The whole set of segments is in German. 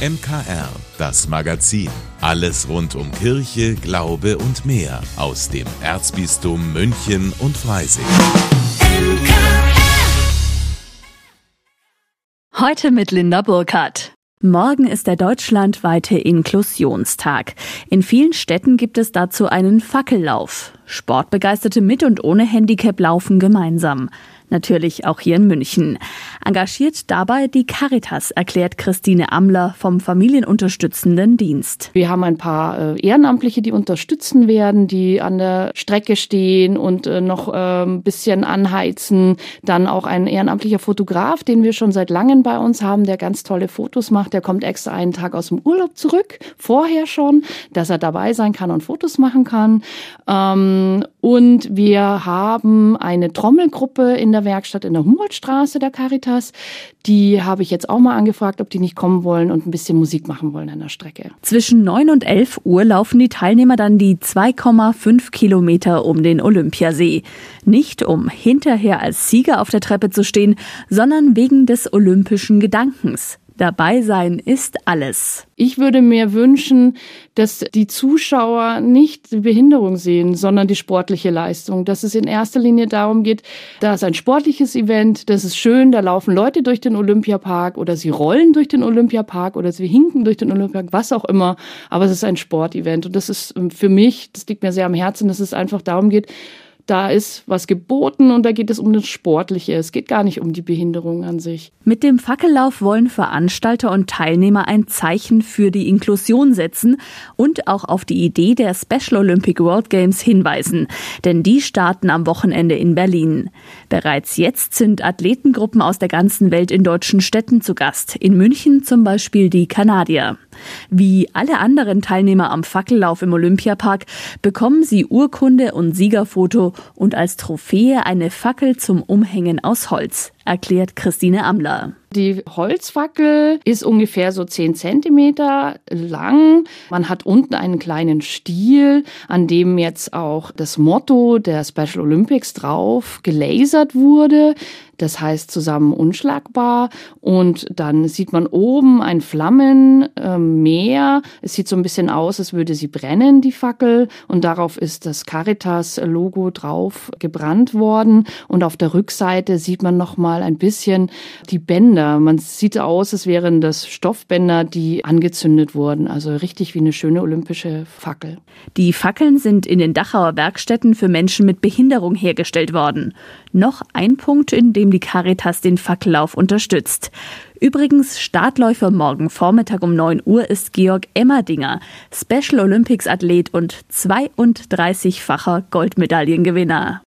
MKR, das Magazin. Alles rund um Kirche, Glaube und mehr aus dem Erzbistum München und Freising. Heute mit Linda Burkhardt. Morgen ist der deutschlandweite Inklusionstag. In vielen Städten gibt es dazu einen Fackellauf. Sportbegeisterte mit und ohne Handicap laufen gemeinsam natürlich auch hier in München. Engagiert dabei die Caritas, erklärt Christine Amler vom Familienunterstützenden Dienst. Wir haben ein paar äh, Ehrenamtliche, die unterstützen werden, die an der Strecke stehen und äh, noch ein bisschen anheizen. Dann auch ein ehrenamtlicher Fotograf, den wir schon seit langem bei uns haben, der ganz tolle Fotos macht. Der kommt extra einen Tag aus dem Urlaub zurück, vorher schon, dass er dabei sein kann und Fotos machen kann. Und wir haben eine Trommelgruppe in der der Werkstatt in der Humboldtstraße der Caritas. Die habe ich jetzt auch mal angefragt, ob die nicht kommen wollen und ein bisschen Musik machen wollen an der Strecke. Zwischen 9 und 11 Uhr laufen die Teilnehmer dann die 2,5 Kilometer um den Olympiasee. Nicht um hinterher als Sieger auf der Treppe zu stehen, sondern wegen des olympischen Gedankens. Dabei sein ist alles. Ich würde mir wünschen, dass die Zuschauer nicht die Behinderung sehen, sondern die sportliche Leistung. Dass es in erster Linie darum geht, da ist ein sportliches Event, das ist schön, da laufen Leute durch den Olympiapark oder sie rollen durch den Olympiapark oder sie hinken durch den Olympiapark, was auch immer. Aber es ist ein Sportevent und das ist für mich, das liegt mir sehr am Herzen, dass es einfach darum geht, da ist was geboten und da geht es um das Sportliche. Es geht gar nicht um die Behinderung an sich. Mit dem Fackellauf wollen Veranstalter und Teilnehmer ein Zeichen für die Inklusion setzen und auch auf die Idee der Special Olympic World Games hinweisen. Denn die starten am Wochenende in Berlin. Bereits jetzt sind Athletengruppen aus der ganzen Welt in deutschen Städten zu Gast. In München zum Beispiel die Kanadier. Wie alle anderen Teilnehmer am Fackellauf im Olympiapark bekommen sie Urkunde und Siegerfoto und als Trophäe eine Fackel zum Umhängen aus Holz, erklärt Christine Amler. Die Holzfackel ist ungefähr so zehn Zentimeter lang. Man hat unten einen kleinen Stiel, an dem jetzt auch das Motto der Special Olympics drauf gelasert wurde. Das heißt zusammen unschlagbar. Und dann sieht man oben ein Flammenmeer. Äh, es sieht so ein bisschen aus, als würde sie brennen, die Fackel. Und darauf ist das Caritas-Logo drauf gebrannt worden. Und auf der Rückseite sieht man noch mal ein bisschen die Bänder. Man sieht aus, als wären das Stoffbänder, die angezündet wurden. Also richtig wie eine schöne olympische Fackel. Die Fackeln sind in den Dachauer Werkstätten für Menschen mit Behinderung hergestellt worden. Noch ein Punkt, in dem die Caritas den Fackellauf unterstützt. Übrigens, Startläufer morgen Vormittag um 9 Uhr ist Georg Emmerdinger, Special Olympics Athlet und 32-facher Goldmedaillengewinner.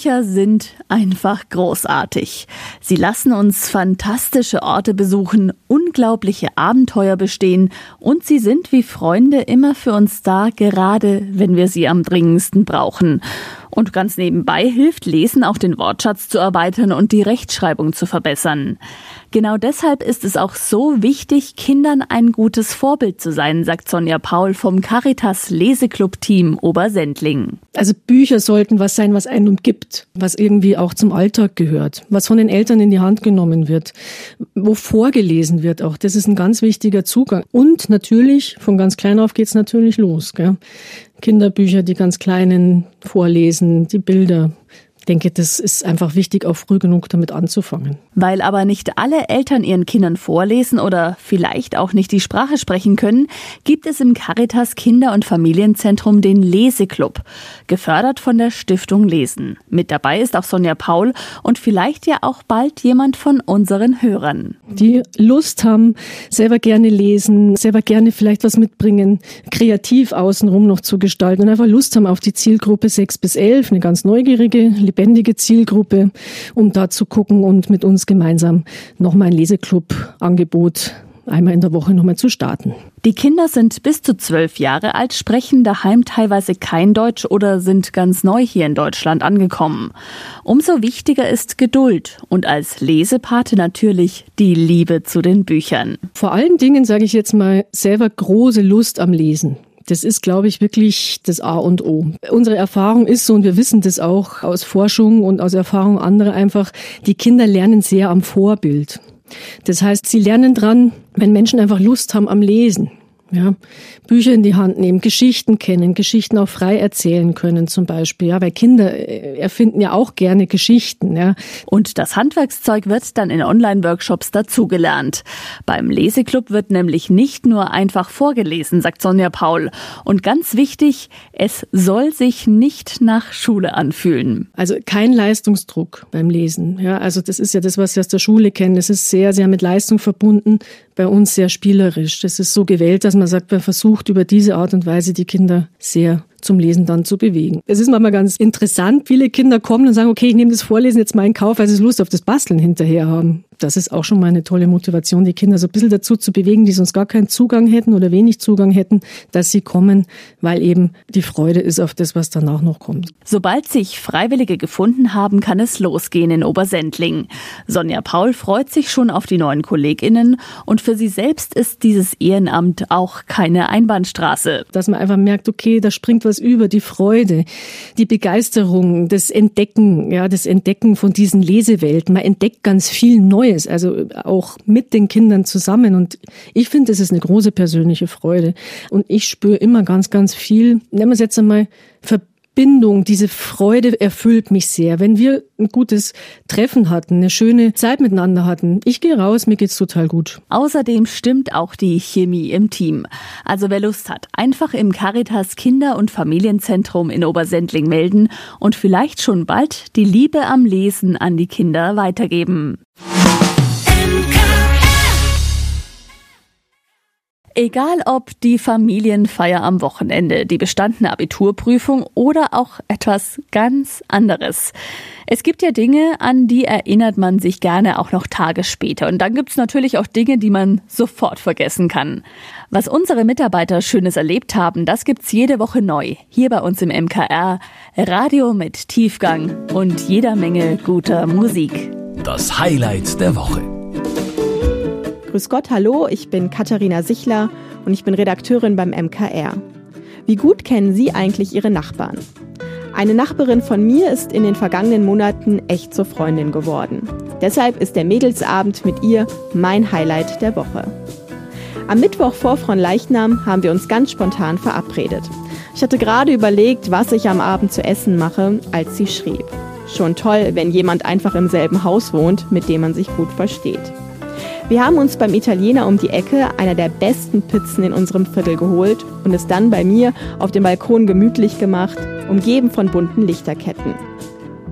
Bücher sind einfach großartig. Sie lassen uns fantastische Orte besuchen, unglaubliche Abenteuer bestehen und sie sind wie Freunde immer für uns da, gerade wenn wir sie am dringendsten brauchen. Und ganz nebenbei hilft Lesen auch den Wortschatz zu erweitern und die Rechtschreibung zu verbessern. Genau deshalb ist es auch so wichtig, Kindern ein gutes Vorbild zu sein, sagt Sonja Paul vom Caritas Leseklub Team Obersendling. Also Bücher sollten was sein, was einen umgibt, was irgendwie auch zum Alltag gehört, was von den Eltern in die Hand genommen wird, wo vorgelesen wird auch. Das ist ein ganz wichtiger Zugang. Und natürlich, von ganz klein auf geht's natürlich los. Gell? Kinderbücher, die ganz Kleinen vorlesen, die Bilder, denke, das ist einfach wichtig, auch früh genug damit anzufangen. Weil aber nicht alle Eltern ihren Kindern vorlesen oder vielleicht auch nicht die Sprache sprechen können, gibt es im Caritas Kinder- und Familienzentrum den Leseklub, gefördert von der Stiftung Lesen. Mit dabei ist auch Sonja Paul und vielleicht ja auch bald jemand von unseren Hörern. Die Lust haben, selber gerne lesen, selber gerne vielleicht was mitbringen, kreativ außenrum noch zu gestalten und einfach Lust haben auf die Zielgruppe 6 bis 11, eine ganz neugierige, lebendige Zielgruppe, um da zu gucken und mit uns gemeinsam nochmal ein Leseclub-Angebot einmal in der Woche nochmal zu starten. Die Kinder sind bis zu zwölf Jahre alt, sprechen daheim teilweise kein Deutsch oder sind ganz neu hier in Deutschland angekommen. Umso wichtiger ist Geduld und als Lesepate natürlich die Liebe zu den Büchern. Vor allen Dingen sage ich jetzt mal selber große Lust am Lesen. Das ist, glaube ich, wirklich das A und O. Unsere Erfahrung ist so, und wir wissen das auch aus Forschung und aus Erfahrung anderer einfach, die Kinder lernen sehr am Vorbild. Das heißt, sie lernen dran, wenn Menschen einfach Lust haben am Lesen. Ja, Bücher in die Hand nehmen, Geschichten kennen, Geschichten auch frei erzählen können zum Beispiel. Ja, weil Kinder äh, erfinden ja auch gerne Geschichten. Ja. Und das Handwerkszeug wird dann in Online-Workshops dazugelernt. Beim Leseclub wird nämlich nicht nur einfach vorgelesen, sagt Sonja Paul. Und ganz wichtig, es soll sich nicht nach Schule anfühlen. Also kein Leistungsdruck beim Lesen. Ja, also das ist ja das, was wir aus der Schule kennen. Es ist sehr, sehr mit Leistung verbunden. Bei uns sehr spielerisch. Das ist so gewählt, dass man sagt, man versucht über diese Art und Weise die Kinder sehr zum Lesen dann zu bewegen. Es ist manchmal ganz interessant, viele Kinder kommen und sagen, okay, ich nehme das Vorlesen jetzt mal in Kauf, weil sie Lust auf das Basteln hinterher haben. Das ist auch schon mal eine tolle Motivation, die Kinder so ein bisschen dazu zu bewegen, die sonst gar keinen Zugang hätten oder wenig Zugang hätten, dass sie kommen, weil eben die Freude ist auf das, was danach noch kommt. Sobald sich Freiwillige gefunden haben, kann es losgehen in Obersendling. Sonja Paul freut sich schon auf die neuen KollegInnen und für sie selbst ist dieses Ehrenamt auch keine Einbahnstraße. Dass man einfach merkt, okay, da springt was über, die Freude, die Begeisterung, das Entdecken, ja, das Entdecken von diesen Lesewelten. Man entdeckt ganz viel Neues, also auch mit den Kindern zusammen. Und ich finde, das ist eine große persönliche Freude. Und ich spüre immer ganz, ganz viel, nennen wir es jetzt einmal, Verbindung Bindung, diese Freude erfüllt mich sehr. Wenn wir ein gutes Treffen hatten, eine schöne Zeit miteinander hatten, ich gehe raus, mir geht's total gut. Außerdem stimmt auch die Chemie im Team. Also wer Lust hat, einfach im Caritas Kinder- und Familienzentrum in Obersendling melden und vielleicht schon bald die Liebe am Lesen an die Kinder weitergeben. Egal ob die Familienfeier am Wochenende, die bestandene Abiturprüfung oder auch etwas ganz anderes. Es gibt ja Dinge, an die erinnert man sich gerne auch noch Tage später. Und dann gibt's natürlich auch Dinge, die man sofort vergessen kann. Was unsere Mitarbeiter Schönes erlebt haben, das gibt's jede Woche neu. Hier bei uns im MKR. Radio mit Tiefgang und jeder Menge guter Musik. Das Highlight der Woche. Grüß Gott, hallo, ich bin Katharina Sichler und ich bin Redakteurin beim MKR. Wie gut kennen Sie eigentlich Ihre Nachbarn? Eine Nachbarin von mir ist in den vergangenen Monaten echt zur Freundin geworden. Deshalb ist der Mädelsabend mit ihr mein Highlight der Woche. Am Mittwoch vor Leichnam haben wir uns ganz spontan verabredet. Ich hatte gerade überlegt, was ich am Abend zu essen mache, als sie schrieb. Schon toll, wenn jemand einfach im selben Haus wohnt, mit dem man sich gut versteht. Wir haben uns beim Italiener um die Ecke einer der besten Pizzen in unserem Viertel geholt und es dann bei mir auf dem Balkon gemütlich gemacht, umgeben von bunten Lichterketten.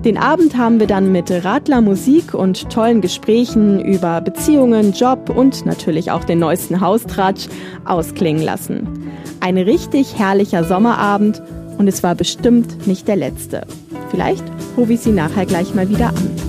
Den Abend haben wir dann mit Radlermusik und tollen Gesprächen über Beziehungen, Job und natürlich auch den neuesten Haustratsch ausklingen lassen. Ein richtig herrlicher Sommerabend und es war bestimmt nicht der letzte. Vielleicht rufe ich Sie nachher gleich mal wieder an.